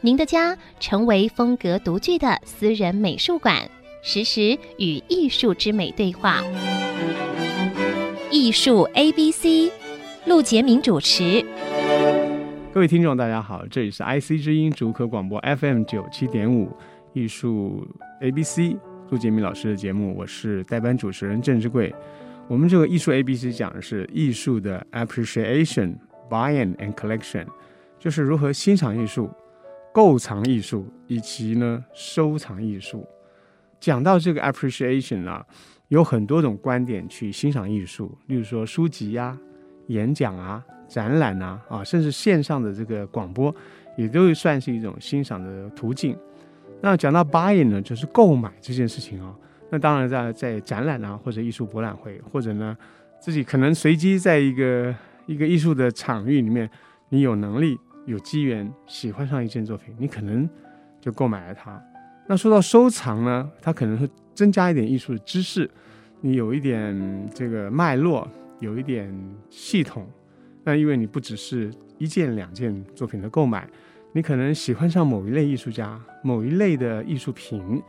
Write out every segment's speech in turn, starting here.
您的家成为风格独具的私人美术馆，实时与艺术之美对话。艺术 A B C，陆杰明主持。各位听众，大家好，这里是 IC 之音竹科广播 FM 九七点五艺术 A B C，陆杰明老师的节目，我是代班主持人郑志贵。我们这个艺术 A B C 讲的是艺术的 appreciation、buying and collection，就是如何欣赏艺术。购藏艺术以及呢收藏艺术，讲到这个 appreciation 啊，有很多种观点去欣赏艺术，例如说书籍呀、演讲啊、展览啊啊，甚至线上的这个广播，也都算是一种欣赏的途径。那讲到 buying 呢，就是购买这件事情啊。那当然在在展览啊，或者艺术博览会，或者呢自己可能随机在一个一个艺术的场域里面，你有能力。有机缘喜欢上一件作品，你可能就购买了它。那说到收藏呢，它可能会增加一点艺术的知识，你有一点这个脉络，有一点系统。那因为你不只是一件两件作品的购买，你可能喜欢上某一类艺术家、某一类的艺术品。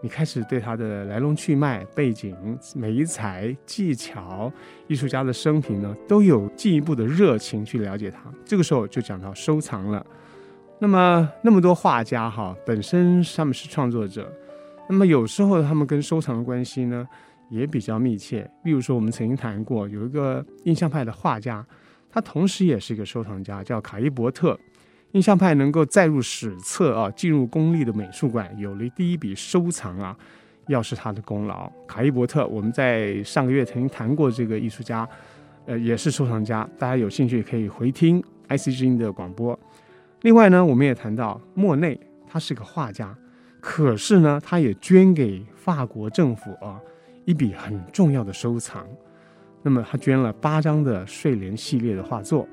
你开始对他的来龙去脉、背景、媒材、技巧、艺术家的生平呢，都有进一步的热情去了解他。这个时候就讲到收藏了。那么那么多画家哈，本身他们是创作者，那么有时候他们跟收藏的关系呢也比较密切。例如说，我们曾经谈过有一个印象派的画家，他同时也是一个收藏家，叫卡伊伯特。印象派能够载入史册啊，进入公立的美术馆，有了第一笔收藏啊，要是他的功劳。卡伊伯特，我们在上个月曾经谈过这个艺术家，呃，也是收藏家，大家有兴趣可以回听 IC 之音的广播。另外呢，我们也谈到莫内，他是个画家，可是呢，他也捐给法国政府啊一笔很重要的收藏。那么他捐了八张的睡莲系列的画作。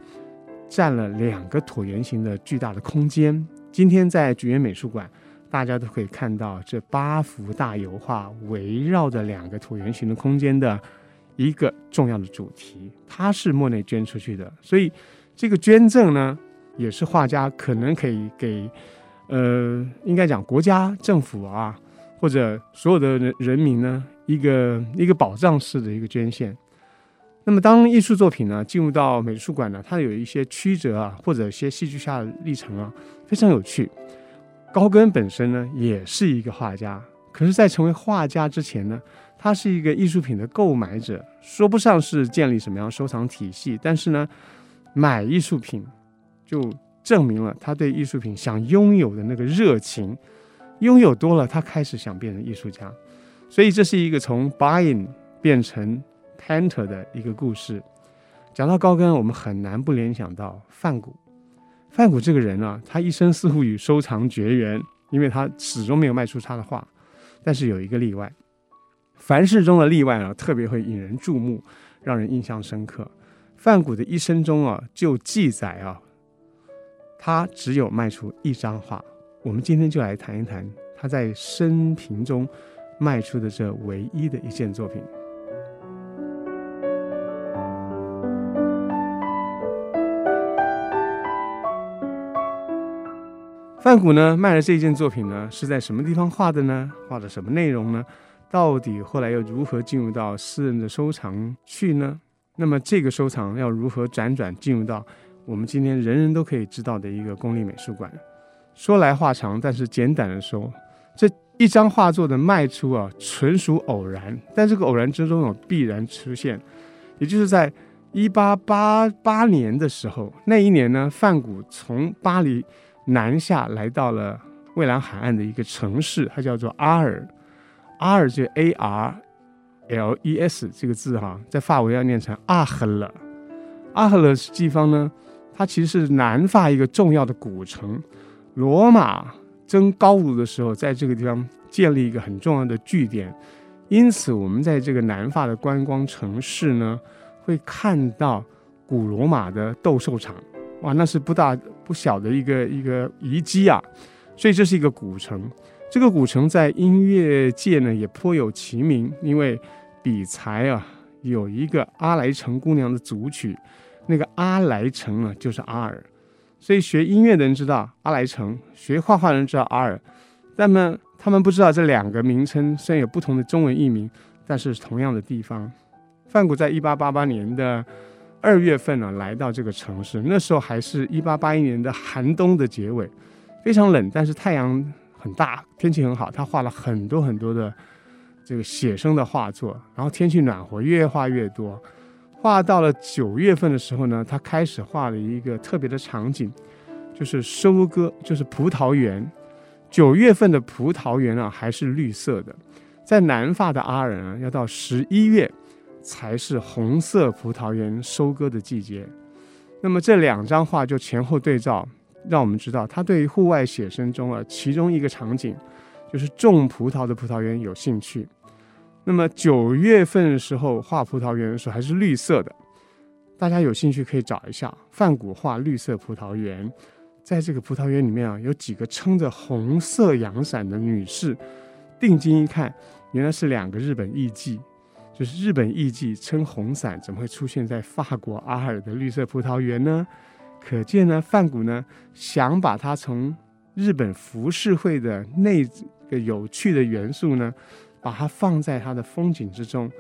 占了两个椭圆形的巨大的空间。今天在橘园美术馆，大家都可以看到这八幅大油画围绕着两个椭圆形的空间的一个重要的主题。它是莫内捐出去的，所以这个捐赠呢，也是画家可能可以给，呃，应该讲国家政府啊，或者所有的人人民呢，一个一个保障式的一个捐献。那么，当艺术作品呢进入到美术馆呢，它有一些曲折啊，或者一些戏剧下的历程啊，非常有趣。高更本身呢也是一个画家，可是，在成为画家之前呢，他是一个艺术品的购买者，说不上是建立什么样收藏体系，但是呢，买艺术品就证明了他对艺术品想拥有的那个热情，拥有多了，他开始想变成艺术家，所以这是一个从 buying 变成 Panter 的一个故事，讲到高更，我们很难不联想到范谷。范谷这个人啊，他一生似乎与收藏绝缘，因为他始终没有卖出他的画。但是有一个例外，凡事中的例外啊，特别会引人注目，让人印象深刻。范谷的一生中啊，就记载啊，他只有卖出一张画。我们今天就来谈一谈他在生平中卖出的这唯一的一件作品。范谷呢，卖了这件作品呢，是在什么地方画的呢？画的什么内容呢？到底后来又如何进入到私人的收藏去呢？那么这个收藏要如何辗转进入到我们今天人人都可以知道的一个公立美术馆？说来话长，但是简短的说，这一张画作的卖出啊，纯属偶然，但这个偶然之中有必然出现，也就是在一八八八年的时候，那一年呢，范谷从巴黎。南下来到了蔚蓝海岸的一个城市，它叫做阿尔。阿尔就 A R L E S 这个字哈，在法文要念成阿赫勒。阿赫勒地方呢，它其实是南法一个重要的古城。罗马征高卢的时候，在这个地方建立一个很重要的据点，因此我们在这个南法的观光城市呢，会看到古罗马的斗兽场，哇，那是不大不小的一个一个遗迹啊，所以这是一个古城。这个古城在音乐界呢也颇有其名，因为比才啊有一个阿莱城姑娘的组曲，那个阿莱城呢就是阿尔。所以学音乐的人知道阿莱城，学画画的人知道阿尔，但么他们不知道这两个名称虽然有不同的中文译名，但是同样的地方。梵谷在一八八八年的二月份呢来到这个城市，那时候还是一八八一年的寒冬的结尾，非常冷，但是太阳很大，天气很好。他画了很多很多的这个写生的画作，然后天气暖和，越画越多。画到了九月份的时候呢，他开始画了一个特别的场景，就是收割，就是葡萄园。九月份的葡萄园啊，还是绿色的。在南法的阿尔啊，要到十一月才是红色葡萄园收割的季节。那么这两张画就前后对照，让我们知道他对于户外写生中啊，其中一个场景就是种葡萄的葡萄园有兴趣。那么九月份的时候画葡萄园的时候还是绿色的，大家有兴趣可以找一下梵谷画绿色葡萄园。在这个葡萄园里面啊，有几个撑着红色阳伞的女士，定睛一看，原来是两个日本艺妓。就是日本艺妓撑红伞，怎么会出现在法国阿尔的绿色葡萄园呢？可见呢，梵谷呢想把它从日本浮世绘的那个有趣的元素呢。把它放在它的风景之中，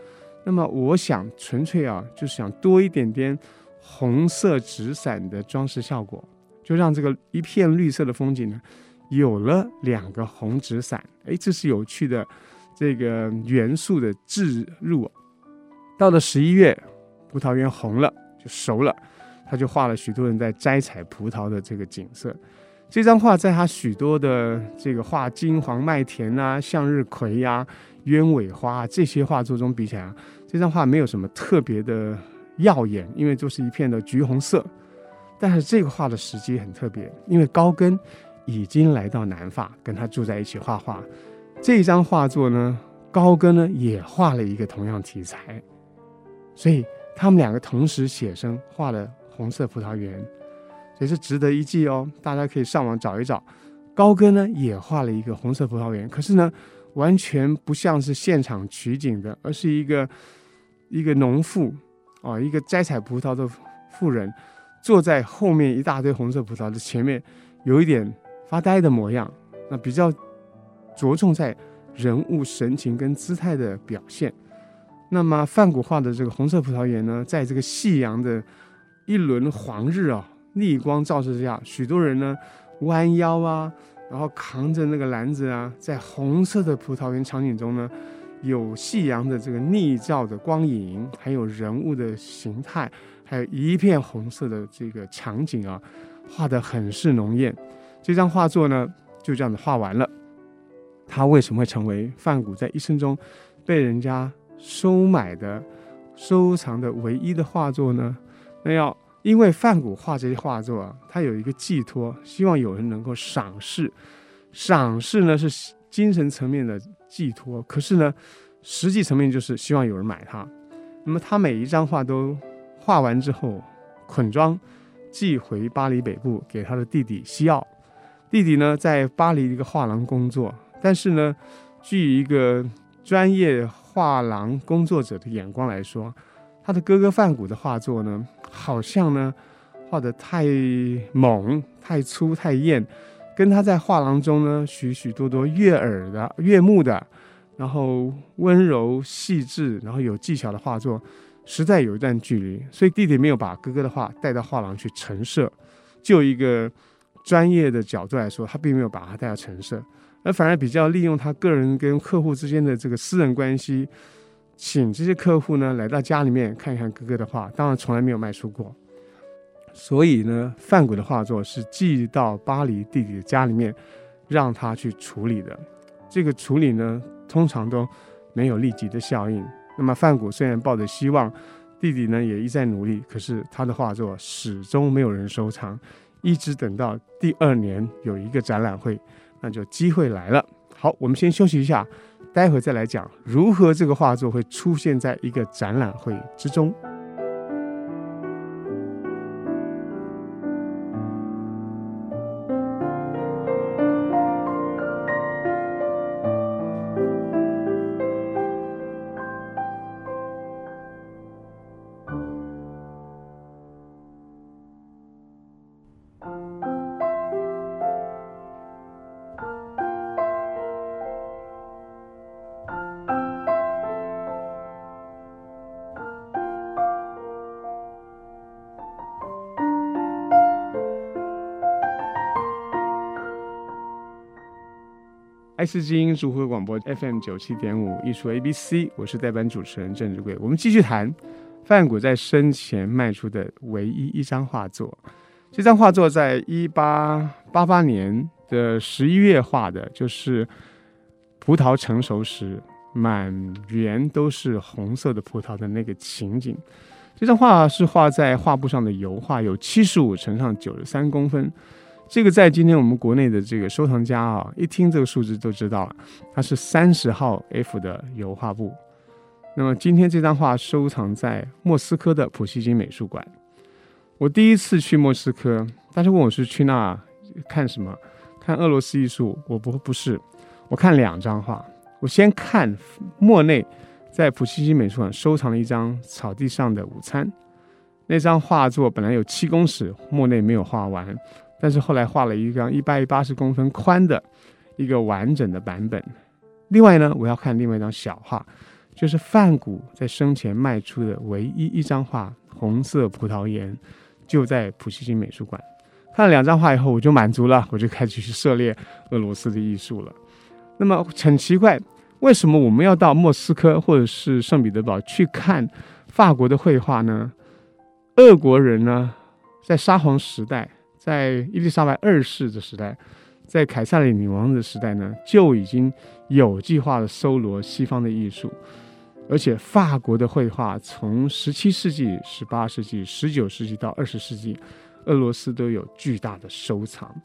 那么我想纯粹啊，就是想多一点点红色纸伞的装饰效果，就让这个一片绿色的风景呢，有了两个红纸伞，哎，这是有趣的这个元素的置入。到了十一月，葡萄园红了，就熟了，他就画了许多人在摘采葡萄的这个景色。这张画在他许多的这个画金黄麦田啊、向日葵呀、鸢尾花这些画作中比起来，这张画没有什么特别的耀眼，因为就是一片的橘红色。但是这个画的时机很特别，因为高更已经来到南法跟他住在一起画画。这一张画作呢，高更呢也画了一个同样题材，所以他们两个同时写生画了红色葡萄园，也是值得一记哦。大家可以上网找一找，高更呢也画了一个红色葡萄园，可是呢。完全不像是现场取景的，而是一个一个农妇啊，一个摘采葡萄的妇人，坐在后面一大堆红色葡萄的前面，有一点发呆的模样。那比较着重在人物神情跟姿态的表现。那么梵谷画的这个红色葡萄园呢，在这个夕阳的一轮黄日啊，逆光照射之下，许多人呢弯腰啊。然后扛着那个篮子啊，在红色的葡萄园场景中呢，有夕阳的这个逆照的光影，还有人物的形态，还有一片红色的这个场景啊，画得很是浓艳。这张画作呢，就这样子画完了。他为什么会成为梵谷在一生中被人家收买的、收藏的唯一的画作呢？那要。因为梵谷画这些画作啊，他有一个寄托，希望有人能够赏识。赏识呢是精神层面的寄托，可是呢，实际层面就是希望有人买它。那么他每一张画都画完之后，捆装寄回巴黎北部给他的弟弟西奥。弟弟呢在巴黎一个画廊工作，但是呢，据一个专业画廊工作者的眼光来说，他的哥哥梵谷的画作呢，好像呢，画得太猛、太粗、太艳，跟他在画廊中呢许许多多悦耳的、悦目的，然后温柔细致，然后有技巧的画作，实在有一段距离。所以弟弟没有把哥哥的画带到画廊去陈设。就一个专业的角度来说，他并没有把它带到陈设，而反而比较利用他个人跟客户之间的这个私人关系。请这些客户呢来到家里面看一看哥哥的画，当然从来没有卖出过。所以呢，范谷的画作是寄到巴黎弟弟的家里面，让他去处理的。这个处理呢，通常都没有立即的效应。那么范谷虽然抱着希望，弟弟呢也一再努力，可是他的画作始终没有人收藏，一直等到第二年有一个展览会，那就机会来了。好，我们先休息一下，待会再来讲如何这个画作会出现在一个展览会之中。IC 之音竹科广播 FM 九七点五艺术 ABC，我是代班主持人郑志贵。我们继续谈梵谷在生前卖出的唯一一张画作。这张画作在一八八八年的十一月画的，就是葡萄成熟时满园都是红色的葡萄的那个情景。这张画是画在画布上的油画，有七十五乘上九十三公分。这个在今天我们国内的这个收藏家啊，一听这个数字都知道了，它是三十号 F 的油画布。那么今天这张画收藏在莫斯科的普希金美术馆。我第一次去莫斯科，大家问我是去那看什么？看俄罗斯艺术？我不不是，我看两张画。我先看莫内在普希金美术馆收藏了一张草地上的午餐。那张画作本来有七公尺，莫内没有画完。但是后来画了一张一百八十公分宽的一个完整的版本。另外呢，我要看另外一张小画，就是梵谷在生前卖出的唯一一张画《红色葡萄园》，就在普希金美术馆。看了两张画以后，我就满足了，我就开始去涉猎俄罗斯的艺术了。那么很奇怪，为什么我们要到莫斯科或者是圣彼得堡去看法国的绘画呢？俄国人呢，在沙皇时代。在伊丽莎白二世的时代，在凯萨琳女王的时代呢，就已经有计划的搜罗西方的艺术，而且法国的绘画从十七世纪、十八世纪、十九世纪到二十世纪，俄罗斯都有巨大的收藏。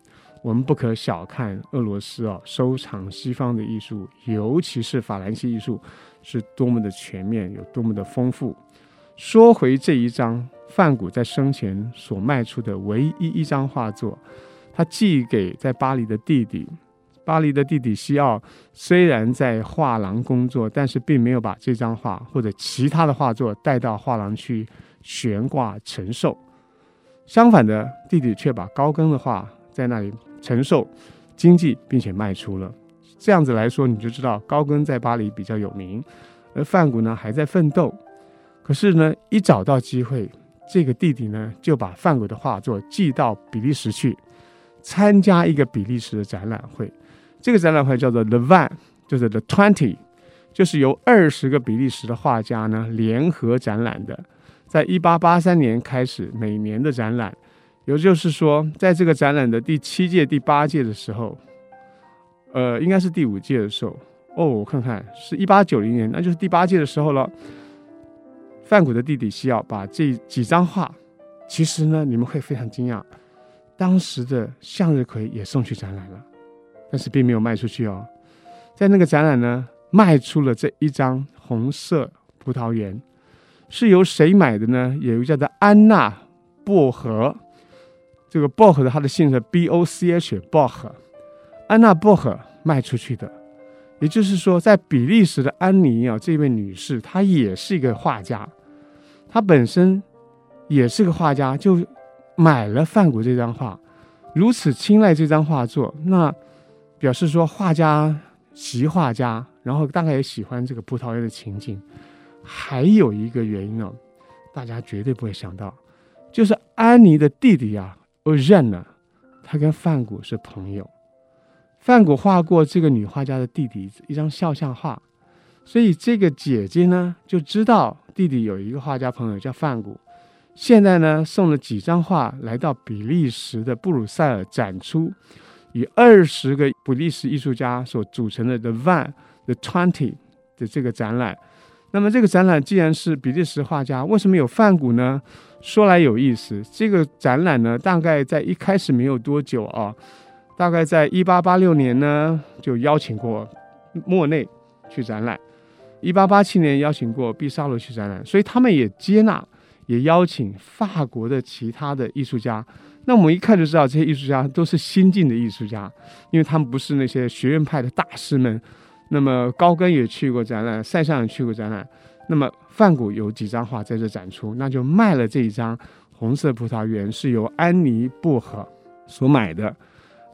我们不可小看俄罗斯啊，收藏西方的艺术，尤其是法兰西艺术，是多么的全面，有多么的丰富。说回这一章梵谷在生前所卖出的唯一一张画作，他寄给在巴黎的弟弟。巴黎的弟弟西奥虽然在画廊工作，但是并没有把这张画或者其他的画作带到画廊去悬挂承受。相反的，弟弟却把高更的画在那里承受经济，并且卖出了。这样子来说，你就知道高更在巴黎比较有名，而梵谷呢还在奋斗。可是呢，一找到机会，这个弟弟呢就把梵谷的画作寄到比利时去，参加一个比利时的展览会。这个展览会叫做 The One，就是 The Twenty，就是由二十个比利时的画家呢联合展览的。在一八八三年开始每年的展览，也就是说，在这个展览的第七届、第八届的时候，呃，应该是第五届的时候。哦，我看看，是一八九零年，那就是第八届的时候了。梵谷的弟弟西奥把这几张画，其实呢，你们会非常惊讶，当时的向日葵也送去展览了，但是并没有卖出去哦。在那个展览呢，卖出了这一张红色葡萄园，是由谁买的呢？有一个叫做安娜薄荷，这个薄荷的它的姓是 B O C H，薄荷，安娜薄荷卖出去的。也就是说，在比利时的安妮啊，这位女士，她也是一个画家。他本身也是个画家，就买了范谷这张画，如此青睐这张画作，那表示说画家习画家，然后大概也喜欢这个葡萄园的情景。还有一个原因呢，大家绝对不会想到，就是安妮的弟弟啊，我认了，他跟范谷是朋友。范谷画过这个女画家的弟弟一张肖像画，所以这个姐姐呢就知道。弟弟有一个画家朋友叫范谷，现在呢送了几张画来到比利时的布鲁塞尔展出，以二十个比利时艺术家所组成的 The One The Twenty 的这个展览，那么这个展览既然是比利时画家，为什么有梵谷呢？说来有意思，这个展览呢，大概在一开始没有多久啊，大概在一八八六年呢，就邀请过莫内去展览，一八八七年邀请过毕沙罗去展览，所以他们也接纳，也邀请法国的其他的艺术家。那我们一看就知道，这些艺术家都是新晋的艺术家，因为他们不是那些学院派的大师们。那么高更也去过展览，塞尚也去过展览。那么梵谷有几张画在这展出，那就卖了这一张《红色葡萄园》，是由安妮·薄荷所买的。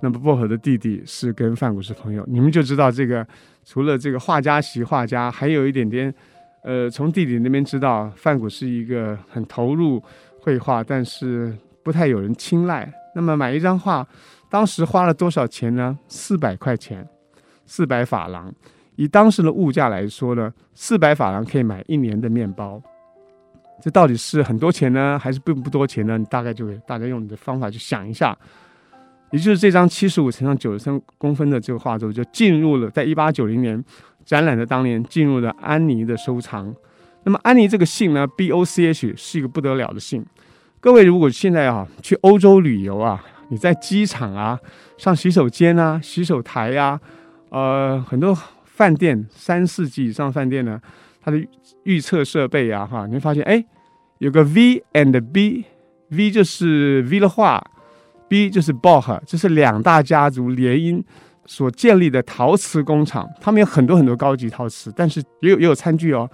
那么薄荷的弟弟是跟梵谷是朋友，你们就知道这个除了这个画家习画家，还有一点点，呃，从弟弟那边知道梵谷是一个很投入绘画，但是不太有人青睐。那么买一张画，当时花了多少钱呢？四百块钱，四百法郎。以当时的物价来说呢，四百法郎可以买一年的面包。这到底是很多钱呢，还是并不多钱呢？你大概就大家用你的方法去想一下。也就是这张七十五乘上九十三公分的这个画作，就进入了在一八九零年展览的当年进入了安妮的收藏。那么安妮这个姓呢，B O C H 是一个不得了的姓。各位如果现在啊去欧洲旅游啊，你在机场啊、上洗手间啊、洗手台呀、呃很多。饭店三四级以上饭店呢，它的预测设备啊，哈，你会发现，哎，有个 V and B，V 就是 V 的话，B 就是 Boch，这是两大家族联姻所建立的陶瓷工厂。他们有很多很多高级陶瓷，但是也有也有餐具哦，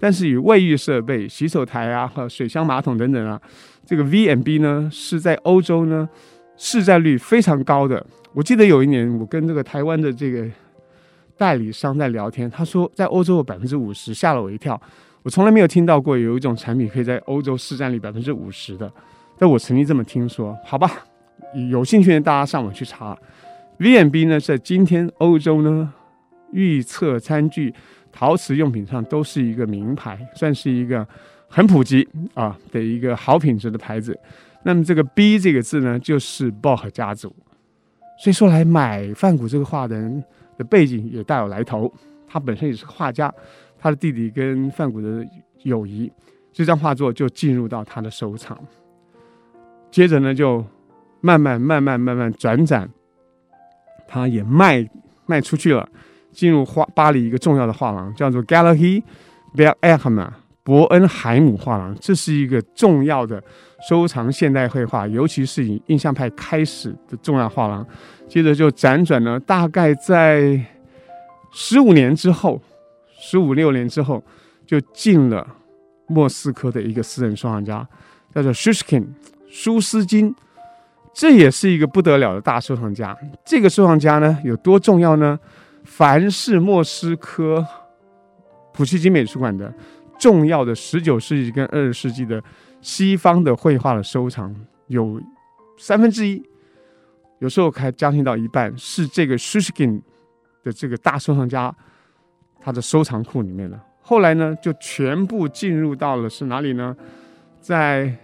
但是与卫浴设备、洗手台啊和水箱马桶等等啊，这个 V and B 呢是在欧洲呢市占率非常高的。我记得有一年我跟这个台湾的这个。代理商在聊天，他说在欧洲有百分之五十，吓了我一跳。我从来没有听到过有一种产品可以在欧洲市占率百分之五十的，但我曾经这么听说。好吧，有兴趣的大家上网去查。V&B 呢，在今天欧洲呢，预测餐具、陶瓷用品上都是一个名牌，算是一个很普及啊的一个好品质的牌子。那么这个 B 这个字呢，就是 Boch 家族。所以说来买梵谷这个画的人。的背景也大有来头，他本身也是画家，他的弟弟跟梵谷的友谊，这张画作就进入到他的收藏。接着呢，就慢慢慢慢慢慢转展，他也卖卖出去了，进入画巴黎一个重要的画廊，叫做 Galerie Belle-Herme 伯恩海姆画廊，这是一个重要的收藏现代绘画，尤其是以印象派开始的重要画廊。接着就辗转了，大概在十五年之后，十五六年之后，就进了莫斯科的一个私人收藏家，叫做 Shushkin 舒斯金，这也是一个不得了的大收藏家。这个收藏家呢，有多重要呢？凡是莫斯科普希金美术馆的重要的十九世纪跟二十世纪的西方的绘画的收藏，有三分之一。有时候还将近到一半，是这个 Shushkin 的这个大收藏家他的收藏库里面的。后来呢，就全部进入到了是哪里呢？在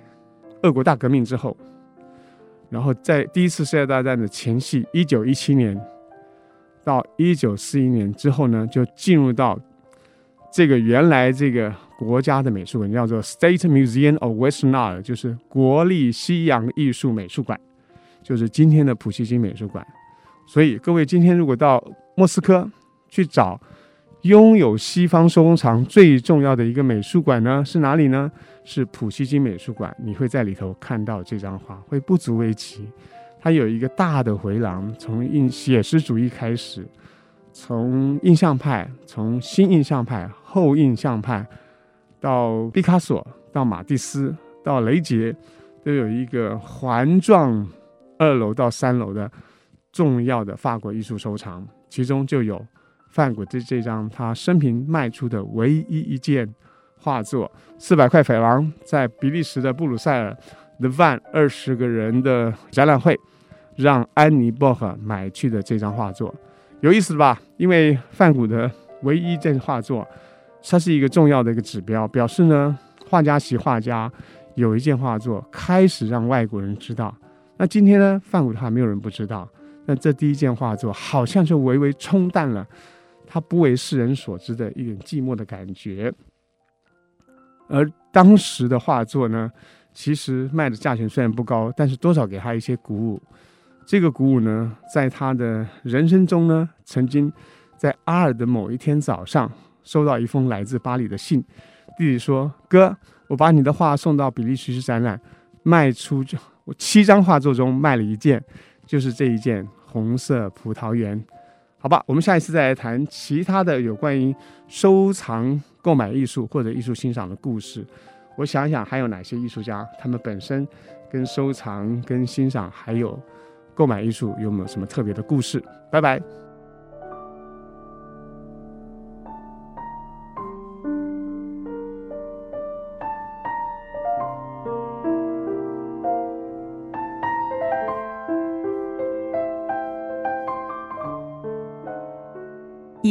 俄国大革命之后，然后在第一次世界大战的前夕，一九一七年到一九四一年之后呢，就进入到这个原来这个国家的美术馆，叫做 State Museum of Western Art，就是国立西洋艺术美术馆。就是今天的普希金美术馆，所以各位今天如果到莫斯科去找拥有西方收藏最重要的一个美术馆呢，是哪里呢？是普希金美术馆。你会在里头看到这张画，会不足为奇。它有一个大的回廊，从印写实主义开始，从印象派，从新印象派、后印象派，到毕卡索，到马蒂斯，到雷杰，都有一个环状。二楼到三楼的重要的法国艺术收藏，其中就有梵谷的这张他生平卖出的唯一一件画作，四百块法郎，在比利时的布鲁塞尔 The Van 二十个人的展览会，让安妮·薄荷买去的这张画作，有意思吧？因为梵谷的唯一一件画作，它是一个重要的一个指标，表示呢，画家习画家有一件画作开始让外国人知道。那今天呢，梵谷的话没有人不知道。那这第一件画作好像就微微冲淡了他不为世人所知的一点寂寞的感觉。而当时的画作呢，其实卖的价钱虽然不高，但是多少给他一些鼓舞。这个鼓舞呢，在他的人生中呢，曾经在阿尔的某一天早上，收到一封来自巴黎的信。弟弟说：“哥，我把你的画送到比利时去展览，卖出我七张画作中卖了一件，就是这一件红色葡萄园。”好吧，我们下一次再来谈其他的有关于收藏、购买艺术或者艺术欣赏的故事。我想想还有哪些艺术家，他们本身跟收藏、跟欣赏还有购买艺术有没有什么特别的故事？拜拜。